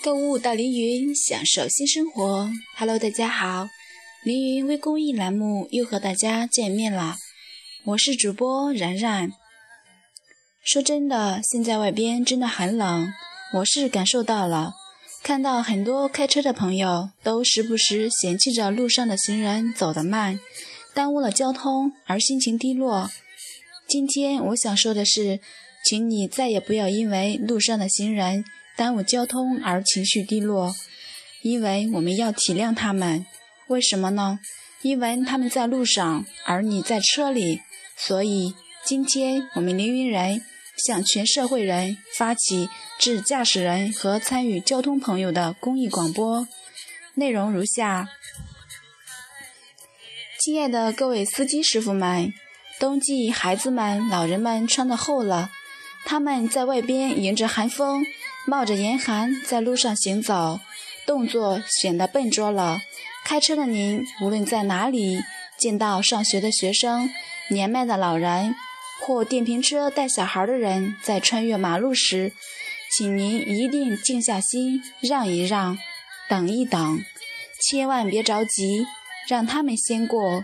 购物到凌云，享受新生活。Hello，大家好，凌云微公益栏目又和大家见面了，我是主播然然。说真的，现在外边真的很冷，我是感受到了。看到很多开车的朋友都时不时嫌弃着路上的行人走得慢，耽误了交通而心情低落。今天我想说的是，请你再也不要因为路上的行人。耽误交通而情绪低落，因为我们要体谅他们。为什么呢？因为他们在路上，而你在车里。所以今天我们凌云人向全社会人发起致驾驶人和参与交通朋友的公益广播，内容如下：亲爱的各位司机师傅们，冬季孩子们、老人们穿的厚了，他们在外边迎着寒风。冒着严寒在路上行走，动作显得笨拙了。开车的您，无论在哪里见到上学的学生、年迈的老人或电瓶车带小孩的人在穿越马路时，请您一定静下心，让一让，等一等，千万别着急，让他们先过。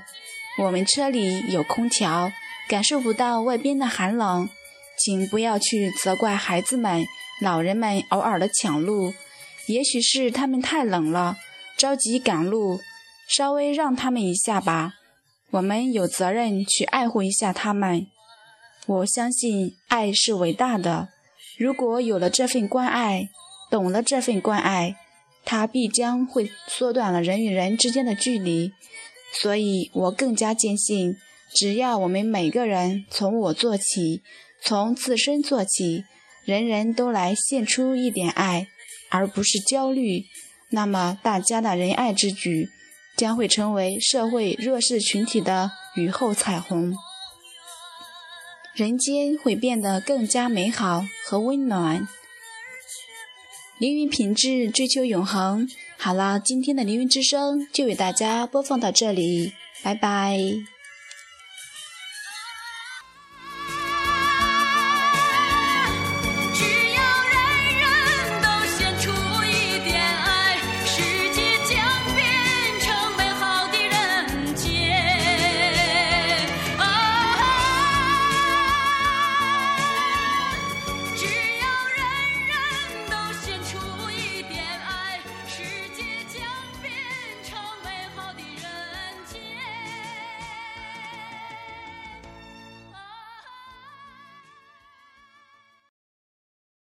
我们车里有空调，感受不到外边的寒冷，请不要去责怪孩子们。老人们偶尔的抢路，也许是他们太冷了，着急赶路，稍微让他们一下吧。我们有责任去爱护一下他们。我相信爱是伟大的，如果有了这份关爱，懂了这份关爱，它必将会缩短了人与人之间的距离。所以我更加坚信，只要我们每个人从我做起，从自身做起。人人都来献出一点爱，而不是焦虑，那么大家的仁爱之举将会成为社会弱势群体的雨后彩虹，人间会变得更加美好和温暖。凌云品质，追求永恒。好了，今天的凌云之声就为大家播放到这里，拜拜。